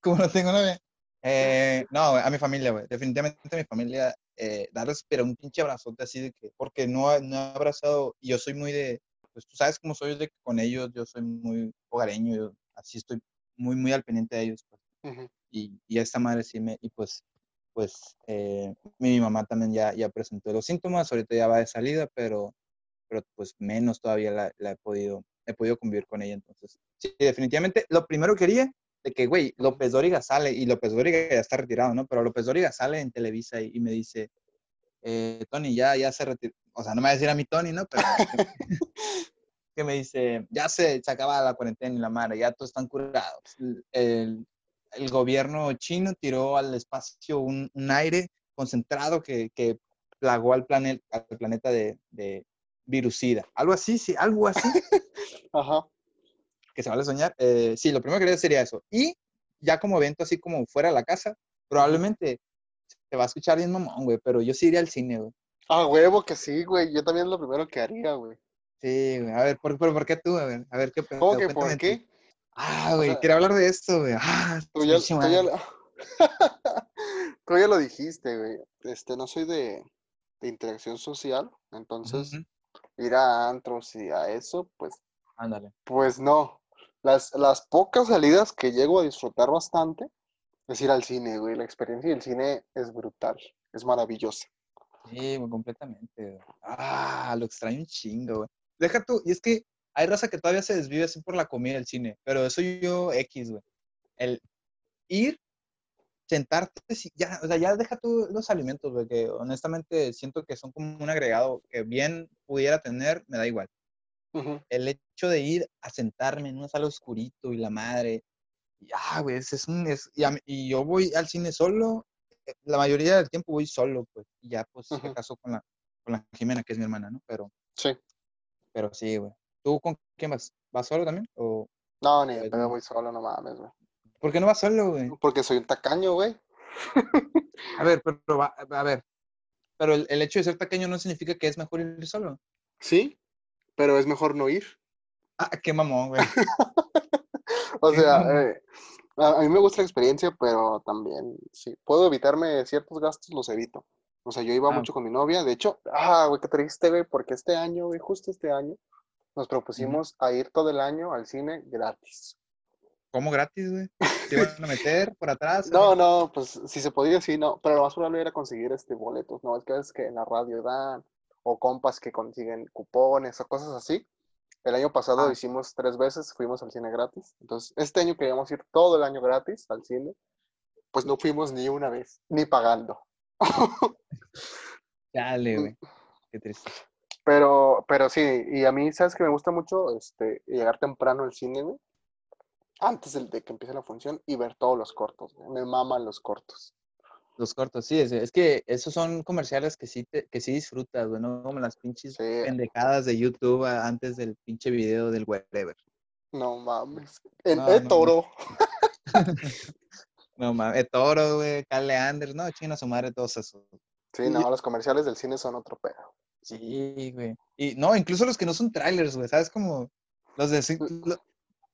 como no tengo novia, eh, no, güey, a mi familia, güey. Definitivamente a mi familia, eh, darles pero un pinche abrazote así de que, porque no, no he abrazado, y yo soy muy de, pues tú sabes cómo soy de que con ellos, yo soy muy hogareño, yo así estoy muy, muy al pendiente de ellos. pues. Ujú. y, y esta madre sí me, y pues, pues eh, mi mamá también ya, ya presentó los síntomas, ahorita ya va de salida, pero, pero pues menos todavía la, la he podido, he podido convivir con ella, entonces, sí, definitivamente, lo primero que quería, de que, güey, López Dóriga sale, y López Dóriga ya está retirado, ¿no? Pero López Dóriga sale en Televisa y, y me dice, eh, Tony, ya, ya se retiró, o sea, no me va a decir a mi Tony, ¿no? Pero que me dice, ya se, se acaba la cuarentena y la madre, ya todos están curados. El, el gobierno chino tiró al espacio un, un aire concentrado que, que plagó al, planeta al planeta de, de virusida. Algo así, sí, algo así, Ajá. que se vale soñar. Eh, sí, lo primero que haría sería eso. Y ya como evento, así como fuera de la casa, probablemente se va a escuchar bien mamón, güey, pero yo sí iría al cine, güey. Ah, huevo que sí, güey. Yo también es lo primero que haría, güey. Sí, güey. A ver, ¿por, pero ¿por qué tú? A ver, a ver, ¿qué? ¿Cómo que por tú. qué? Ah, O güey, sea, quiero hablar de esto, güey. Ah, Tú ya, tú lo... tú ya lo dijiste, güey. Este, no soy de, de interacción social, entonces ir a antros y a eso, pues, Ándale. pues no. Las, las pocas salidas que llego a disfrutar bastante es ir al cine, güey. La experiencia del cine es brutal, es maravillosa. Sí, completamente. Ah, lo extraño un chingo, güey. Deja tú, y es que hay raza que todavía se desvive así por la comida del cine, pero eso yo X, güey. El ir, sentarte, ya, o sea, ya deja tú los alimentos, güey, que honestamente siento que son como un agregado que bien pudiera tener, me da igual. Ujú. El hecho de ir a sentarme en una sala oscurito y la madre, y, ah, güey, ese es un, es- y, a y yo voy al cine solo, eh, la mayoría del tiempo voy solo, pues, y ya, pues, si Ujú. acaso con la, con la Jimena, que es mi hermana, ¿no? Pero, Sí. pero sí, güey. ¿Tú con quién vas? ¿Vas solo también? ¿O No, ni no. voy solo, no mames, güey. Por qué no vas solo, güey? Porque soy un tacaño, güey. A ver, pero, va- a ver, pero el, el hecho de ser pequeño no significa que es mejor ir solo. Sí, pero es mejor no ir. Ah, qué mamón, güey. O sea, eh, a, a mí me gusta la experiencia, pero también, si puedo evitarme ciertos gastos, los evito. O sea, yo iba Ah. mucho con mi novia. De hecho, ah, güey, qué triste, güey, porque este año, güey, justo este año, nos propusimos a ir todo el año al cine gratis. ¿Cómo gratis, güey? ¿Te iban a meter por atrás? No, no, pues si se podía, sí, no. Pero lo más probable era conseguir este boletos. No, es que es que en la radio dan, o compas que consiguen cupones o cosas así. El año pasado Ah. hicimos tres veces, fuimos al cine gratis. Entonces, este año queríamos ir todo el año gratis al cine. Pues no fuimos ni una vez, ni pagando. Dale, güey. Qué triste. Pero, pero sí, y a mí, ¿sabes que me gusta mucho? Este, llegar temprano al cine, güey. Antes de, de que empiece la función y ver todos los cortos. Me maman los cortos. Los cortos, sí, es, es que esos son comerciales que sí, te- que sí disfrutas, güey, no como las pinches Sí. pendejadas de YouTube antes del pinche video del whatever. No mames. El, No, el no, toro. No mames, Toro, güey, Carle Anders, no, china su madre, todos esos. Sí, no, los comerciales del cine son otro pedo. Sí, güey. Y no, incluso los que no son trailers, güey, ¿sabes? Como los de...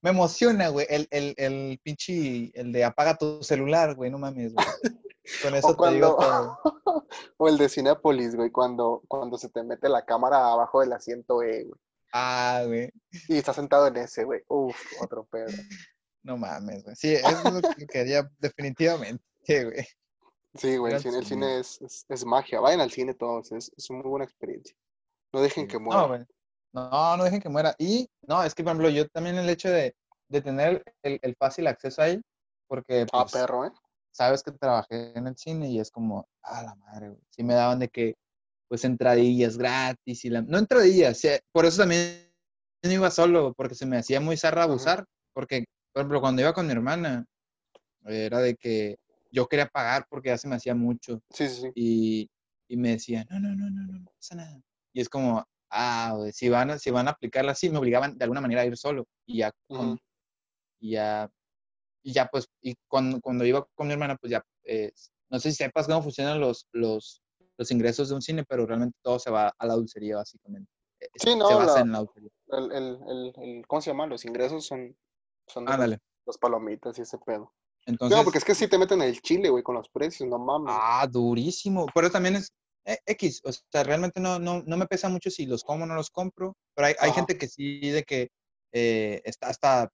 me emociona, güey, el, el, el pinche, el de apaga tu celular, güey, no mames, güey. Con eso O te digo cuando, todo. o el de Cinépolis, güey, cuando, cuando se te mete la cámara abajo del asiento, E, güey. Ah, güey, Y estás sentado en ese, güey. Uf, otro pedo. no mames, güey. Sí, eso es lo que quería definitivamente, güey. Sí, güey, el cine, el cine. es, es, es magia. Vayan al cine todos, es, es una muy buena experiencia. No dejen que No, muera. güey. No, no dejen que muera. Y, no, es que, por ejemplo, yo también el hecho de, de tener el, el fácil acceso ahí, porque, Ah, pues, perro, ¿eh? sabes que trabajé en el cine y es como, a la madre, güey. Sí me daban de que, pues, entradillas gratis y la... No entradillas, sí, por eso también no iba solo, porque se me hacía muy zarra abusar, porque, por ejemplo, cuando iba con mi hermana, era de que yo quería pagar porque ya se me hacía mucho sí, sí. y, y me decía, no, no, no, no, no, no pasa nada. Y es como, ah, si van, a, si van a aplicarla así, me obligaban de alguna manera a ir solo. Y ya, con- y ya, y ya pues, y cuando, cuando iba con mi hermana, pues ya, eh, no sé si sepas cómo funcionan los, los, los ingresos de un cine, pero realmente todo se va a la dulcería, básicamente. Eh, Sí, se no, basa la- en la dulcería. El, el, el, el- ¿cómo se llama? Los ingresos son, son Ándale. las palomitas y ese pedo. Entonces, no, porque es que sí te meten el chile, güey, con los precios, no mames. Ah, durísimo. Pero también es X. O sea, realmente no, no, no me pesa mucho si los como o no los compro. Pero hay, hay gente que sí, de que eh, está hasta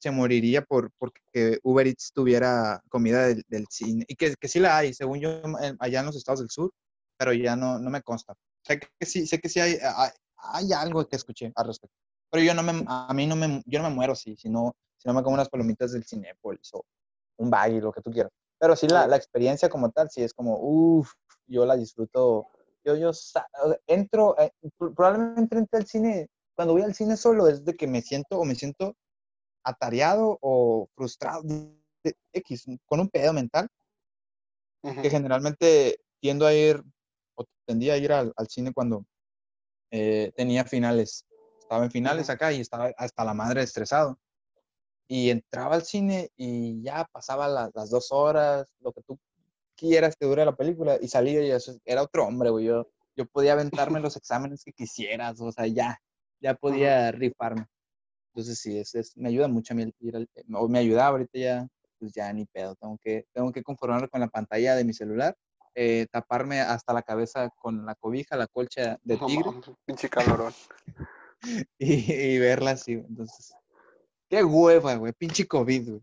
se moriría por porque Uber Eats tuviera comida del, del cine. Y que, que sí la hay, según yo, allá en los estados del sur. Pero ya no, no me consta. Sé que sí, sé que sí hay, hay, hay algo que escuché al respecto. Pero yo no me, a mí no me, yo no me muero si, si no, si no me como unas palomitas del Cinépolis o un baggy, lo que tú quieras. Pero sí, la, la experiencia como tal, sí es como, uff, yo la disfruto. Yo, yo entro, eh, pro- probablemente entre al cine, cuando voy al cine solo es de que me siento o me siento atareado o frustrado, de- X, con un pedo mental, que generalmente tiendo a ir, o tendía a ir al, al cine cuando eh, tenía finales. Estaba en finales acá y estaba hasta la madre estresado. Y entraba al cine y ya pasaba la- las dos horas, lo que tú quieras que dure la película, y salía y eso era otro hombre, güey. Yo, yo podía aventarme los exámenes que quisieras, o sea, ya, ya podía rifarme. Entonces sí, es, es- me ayuda mucho a mí ir al, o me ayudaba ahorita ya, pues ya ni pedo, tengo que, tengo que conformarme con la pantalla de mi celular, eh, taparme hasta la cabeza con la cobija, la colcha de tigre mames, pinche calorón. y, y verla así, entonces, qué hueva, güey, pinche COVID, güey.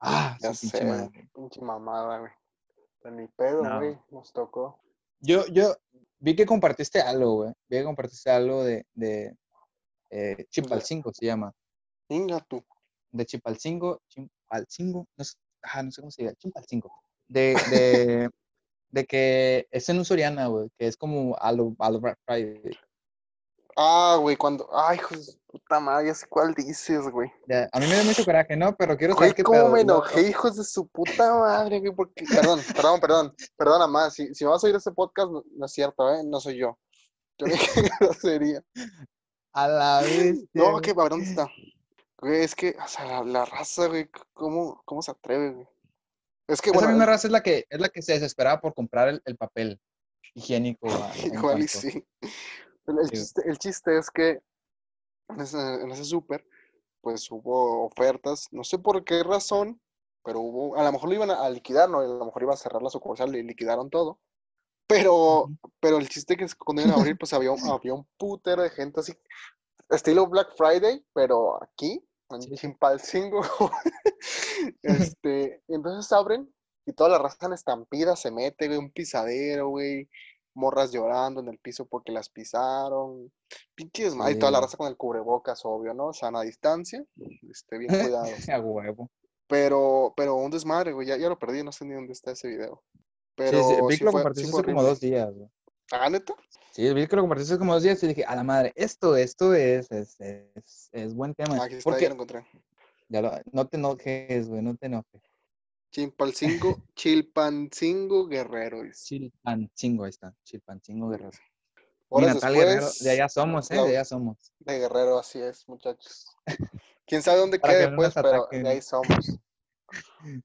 Ah, Ya pinche sé, madre. pinche mamada, güey. Pero ni pedo, No. güey, nos tocó. Yo, yo vi que compartiste algo, güey, vi que compartiste algo de, de eh, Chipalcingo, se llama. Venga tú. de Chipalcingo, Chimpalcingo, no sé, ajá, no sé cómo se diga, Chimpalcingo, de, de, de que es en un Soriana, güey, que es como a lo, a lo Black Friday. Ah, güey, cuando. Ay, su puta madre, ya sé cuál dices, güey. Ya, a mí me da mucho coraje, ¿no? Pero quiero Güey, saber qué cómo pedo. me enojé, hijos de su puta madre, güey, porque. Perdón, perdón, perdón. Perdona más. Si, si vas a oír este podcast, no, no es cierto, ¿eh? No soy yo. Yo dije grosería. A la vez. No, que, a ver, ¿dónde está? Güey, es que, o sea, la, la raza, güey, ¿cómo, cómo se atreve, güey? Es que, Esa bueno, misma es- raza es la que, es la que se desesperaba por comprar el, el papel higiénico. a- en igual y sí. El, chiste, el chiste es que en ese, en ese súper, pues hubo ofertas, no sé por qué razón, pero hubo, a lo mejor lo iban a, a liquidar, ¿no? A lo mejor iba a cerrar la sucursal y liquidaron todo. Pero, pero el chiste que es que cuando iban a abrir, pues había, había un putero de gente así, estilo Black Friday, pero aquí, en. Chimpalcingo. este, entonces abren y toda la raza en estampida se mete, güey, un pisadero, güey. Morras llorando en el piso porque las pisaron. Pinches más. Y toda la raza con el cubrebocas, obvio, ¿no? Sana distancia. Este, bien cuidado. A huevo. Pero, pero un desmadre, güey. Ya, ya lo perdí, no sé ni dónde está ese video. Pero sí, sí, vi sí que lo fue- compartiste sí hace como dos días, güey. ¿Ah, neta? Sí, vi que lo compartiste hace como dos días y dije, a la madre, esto, esto es, es, es, es buen tema. Aquí está, ya Porque, lo encontré. ya lo- no te enojes, güey, no te enojes. Chilpancingo, Chilpancingo Guerrero. Chilpancingo, ahí está, Chilpancingo Guerrero. Horas natal después Guerrero, de allá somos, ¿eh? De allá somos. de Guerrero, así es, muchachos. Quién sabe dónde Para que quede, no pues, nos pero ataquen. de ahí somos.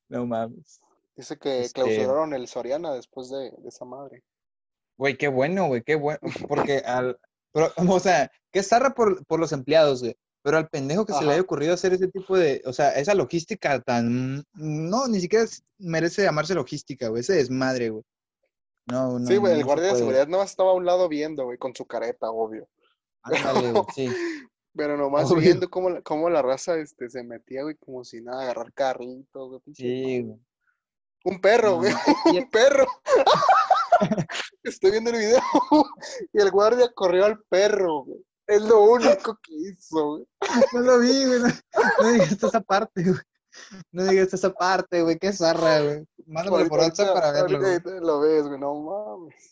No mames. Dice que Este- clausuraron el Soriana después de, de esa madre. Güey, qué bueno, güey, qué bueno. Porque al. pero, o sea, qué zarra por, por los empleados, güey. Pero al pendejo que se le haya ocurrido hacer ese tipo de. O sea, esa logística tan. No, ni siquiera merece llamarse logística, güey. Ese desmadre, güey. No, no. sí, güey, no el guardia de seguridad nada más estaba a un lado viendo, güey, con su careta, obvio. Ándale, güey, sí. Pero nomás Obvio. viendo cómo, la- cómo la raza este, se metía, güey, como si nada, agarrar carritos, güey. Sí, güey. Un perro, güey, un perro. Estoy viendo el video y el guardia corrió al perro, güey. Es lo único que hizo, güey. No lo vi, güey. No, no digas esa parte, güey. No digas esa parte, güey. Qué zarra, güey. Mándamelo por WhatsApp para verlo. güey. lo ves, güey, no mames.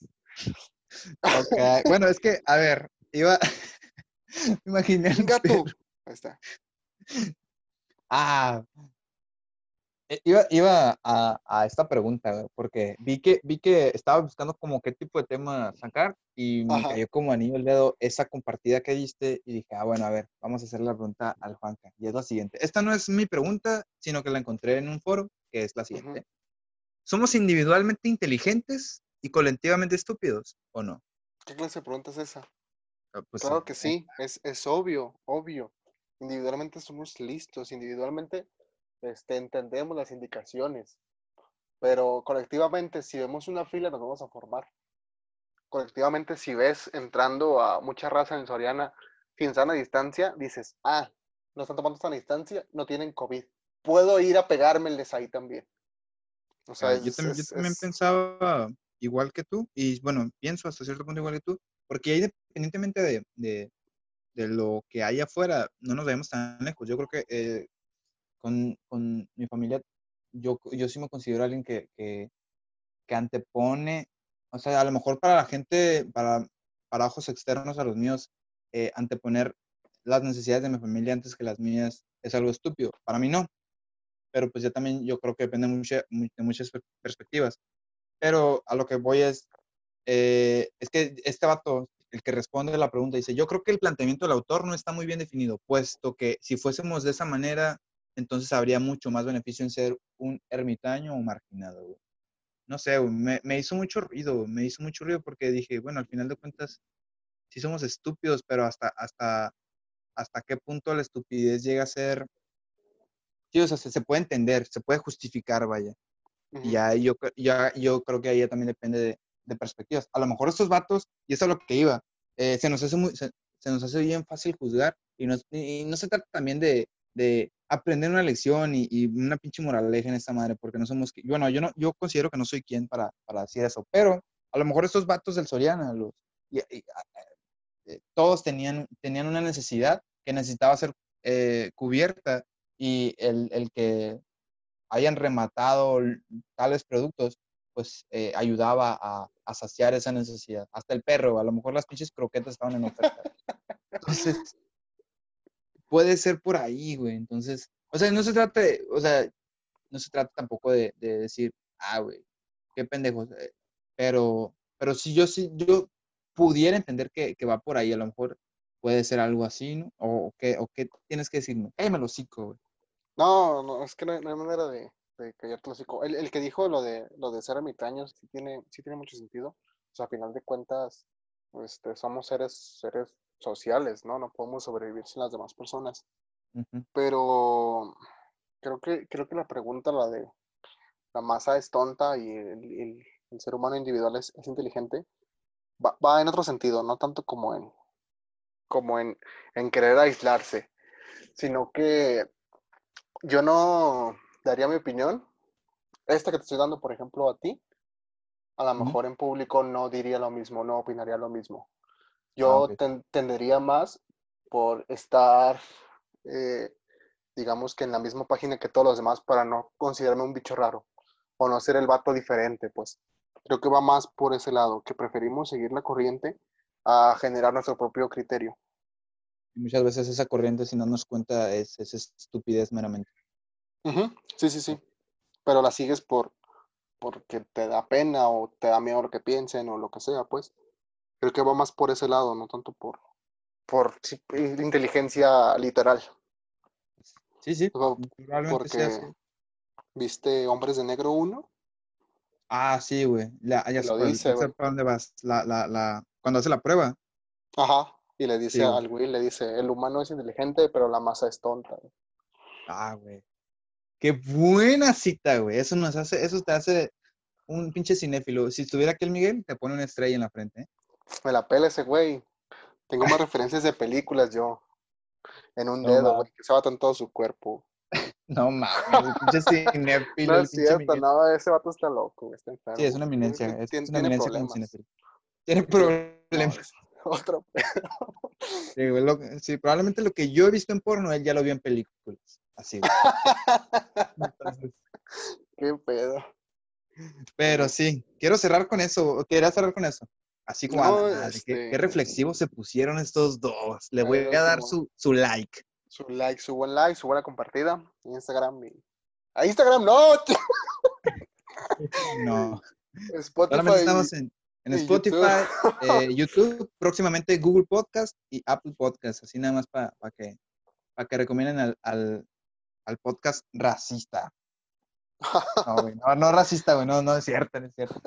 Ok. Bueno, es que, a ver, iba. Imaginé. tú. Ahí está. Ah. Eh, Iba, iba a, a esta pregunta, porque vi que, vi que estaba buscando como qué tipo de tema sacar y me Ajá. cayó como anillo el dedo esa compartida que diste y dije, ah, bueno, a ver, vamos a hacer la pregunta al Juanca. Y es la siguiente. Esta no es mi pregunta, sino que la encontré en un foro, que es la siguiente. ¿Somos individualmente inteligentes y colectivamente estúpidos o no? ¿Qué clase de pregunta es esa? Ah, pues, Claro eh, que sí, es, es obvio, obvio. Individualmente somos listos, individualmente este, entendemos las indicaciones, pero colectivamente si vemos una fila nos vamos a formar. Colectivamente si ves entrando a mucha raza en Soriana sin sana distancia, dices, ah, no están tomando sana distancia, no tienen COVID. Puedo ir a pegármeles ahí también. O sea, Ah, es- yo también, yo es- también es- pensaba igual que tú, y bueno, pienso hasta cierto punto igual que tú, porque ahí independientemente de, de, de lo que hay afuera, no nos vayamos tan lejos. Yo creo que eh, con, con mi familia, yo, yo sí me considero alguien que, que, que antepone, o sea, a lo mejor para la gente, para, para ojos externos a los míos, eh, anteponer las necesidades de mi familia antes que las mías es algo estúpido. Para mí no. Pero pues ya también yo creo que depende mucho, mu- de muchas per- perspectivas. Pero a lo que voy es, eh, es que este vato, el que responde la pregunta, dice, yo creo que el planteamiento del autor no está muy bien definido, puesto que si fuésemos de esa manera, entonces habría mucho más beneficio en ser un ermitaño o marginado. güey. No sé, güey, me, me hizo mucho ruido, me hizo mucho ruido porque dije, bueno, al final de cuentas, sí somos estúpidos, pero hasta, hasta, hasta qué punto la estupidez llega a ser... Sí, o sea, se, se puede entender, se puede justificar, vaya. Y ya yo, ya, yo creo que ahí también depende de, de perspectivas. A lo mejor estos vatos, y eso es lo que iba, eh, se, nos hace muy, se, se nos hace bien fácil juzgar y no, y no se trata también de, de aprender una lección y, y una pinche moraleja en esta madre, porque no somos, bueno, yo, no, yo considero que no soy quien para, para decir eso, pero a lo mejor estos vatos del Soriana, los, y- y, eh, todos tenían, tenían una necesidad que necesitaba ser eh, cubierta y el, el que hayan rematado tales productos, pues eh, ayudaba a, a saciar esa necesidad. Hasta el perro, a lo mejor las pinches croquetas estaban en oferta. Entonces, puede ser por ahí, güey. Entonces, o sea, no se trata o sea, no se trata tampoco de, de decir, ah, güey, qué pendejos. eh, Pero, pero si yo sí, yo pudiera entender que, que va por ahí, a lo mejor puede ser algo así, ¿no? O, qué, o qué tienes que decirme. Cállame el hocico, güey. No, no, es que no no hay manera de, de callarte el hocico. El, el que dijo lo de lo de ser ermitaños sí tiene, sí tiene mucho sentido. O sea, a final de cuentas, este, somos seres, seres sociales, ¿no? No podemos sobrevivir sin las demás personas. Pero creo que, creo que la pregunta, la de la masa es tonta y el, el- el ser humano individual es, es inteligente, va, va en otro sentido, no tanto como en, como en, en querer aislarse, sino que yo no daría mi opinión, esta que te estoy dando, por ejemplo, a ti, a lo mejor en público no diría lo mismo, no opinaría lo mismo. Ah, Yo ten- tendería más por estar, eh, digamos que en la misma página que todos los demás para no considerarme un bicho raro o no ser el vato diferente, pues. Creo que va más por ese lado, que preferimos seguir la corriente a generar nuestro propio criterio. Y muchas veces esa corriente, si no nos cuenta, es, es estupidez meramente. Sí, sí, sí. Pero la sigues por porque te da pena o te da miedo lo que piensen o lo que sea, pues. Creo que va más por ese lado, no tanto por, por sí, inteligencia literal. Sí, sí, O- sea. Porque viste Hombres de Negro 1, Ah, sí, güey. La- ya lo dice, güey. para dónde vas. La, la, la, cuando hace la prueba. ajá, y le dice Sí, güey. al güey, le dice, el humano es inteligente, pero la masa es tonta. Ah, güey. Qué buena cita, güey. Eso nos hace, eso te hace un pinche cinéfilo. Si estuviera aquí el Miguel, te pone una estrella en la frente. ¿eh? Me la pela ese güey. Tengo más referencias de películas yo. En un No dedo, güey, que se va todo su cuerpo. No mames, el pinche cinéfilo, No es cierto, no, ese vato está loco, güey, está enfermo. Sí, es una eminencia. Tiene- Es, tiene- es una tiene eminencia como problemas. cinéfilo. Tiene No, problemas. Otro Sí, güey, lo- sí, probablemente lo que yo he visto en porno, él ya lo vio en películas. Así, güey. Entonces, Qué pedo. pero sí, quiero cerrar con eso. Quería cerrar con eso. Así como, a madre, qué, este- qué reflexivos se pusieron estos dos. Le voy a dar su, su like. Su like, su buen like, su buena compartida. Instagram y. A Instagram, no. No. Spotify. Solamente estamos en, en Spotify, eh, YouTube, próximamente Google Podcast y Apple Podcast. Así nada más para que, pa que recomienden al, al, al podcast racista. No, güey, no, no racista, güey, no, no es cierto, no es cierto.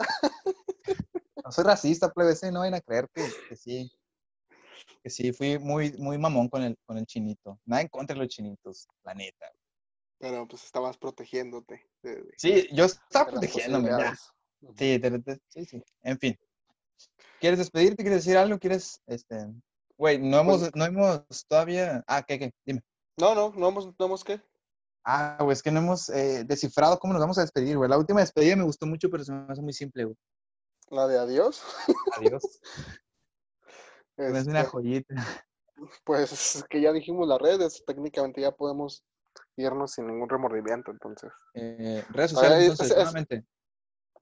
Soy racista, plebes, eh, no vayan a creer que, que sí. Que sí, fui muy, muy mamón con el, con el chinito. Nada en contra de los chinitos, la neta. Pero pues estabas protegiéndote. de- de- Sí, yo estaba protegiéndome ya. Sí, te- te- sí, sí. En fin. ¿Quieres despedirte? ¿Quieres decir algo? ¿Quieres, este... Güey, no hemos, Pues- no hemos todavía... Ah, ¿qué, qué? Dime. No, no, no hemos, no hemos qué. Ah, güey, es que no hemos eh, descifrado cómo nos vamos a despedir, güey. La última despedida me gustó mucho, pero se me hace muy simple, güey. La de adiós. Adiós. Hace una Este, joyita. pues es que ya dijimos las redes, técnicamente ya podemos irnos sin ningún remordimiento, entonces. Eh, redes sociales, entonces, es- es- nuevamente.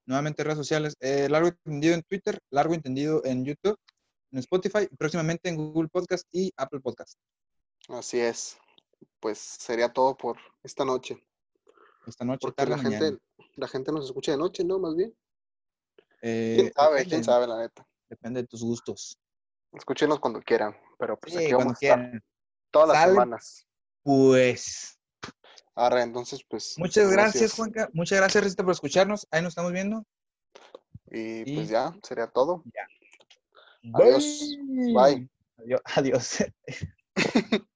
Nuevamente redes sociales. Eh, largo entendido en Twitter, largo entendido en YouTube, en Spotify, próximamente en Google Podcast y Apple Podcast. Así es. Pues sería todo por esta noche. Esta noche, Porque tarde, la mañana. gente, la gente nos escucha de noche, ¿no? Más bien. Eh, ¿Quién sabe? depende, ¿Quién sabe, la neta? Depende de tus gustos. Escúchenos cuando quieran, pero pues Sí, aquí vamos a estar todas las Sale. semanas. Pues, Arre, entonces, pues. muchas gracias, Juanca. Muchas gracias, Rita, por escucharnos. Ahí nos estamos viendo. Y Y- pues ya, sería todo. Adiós. Bye. Bye. Adiós. Adiós.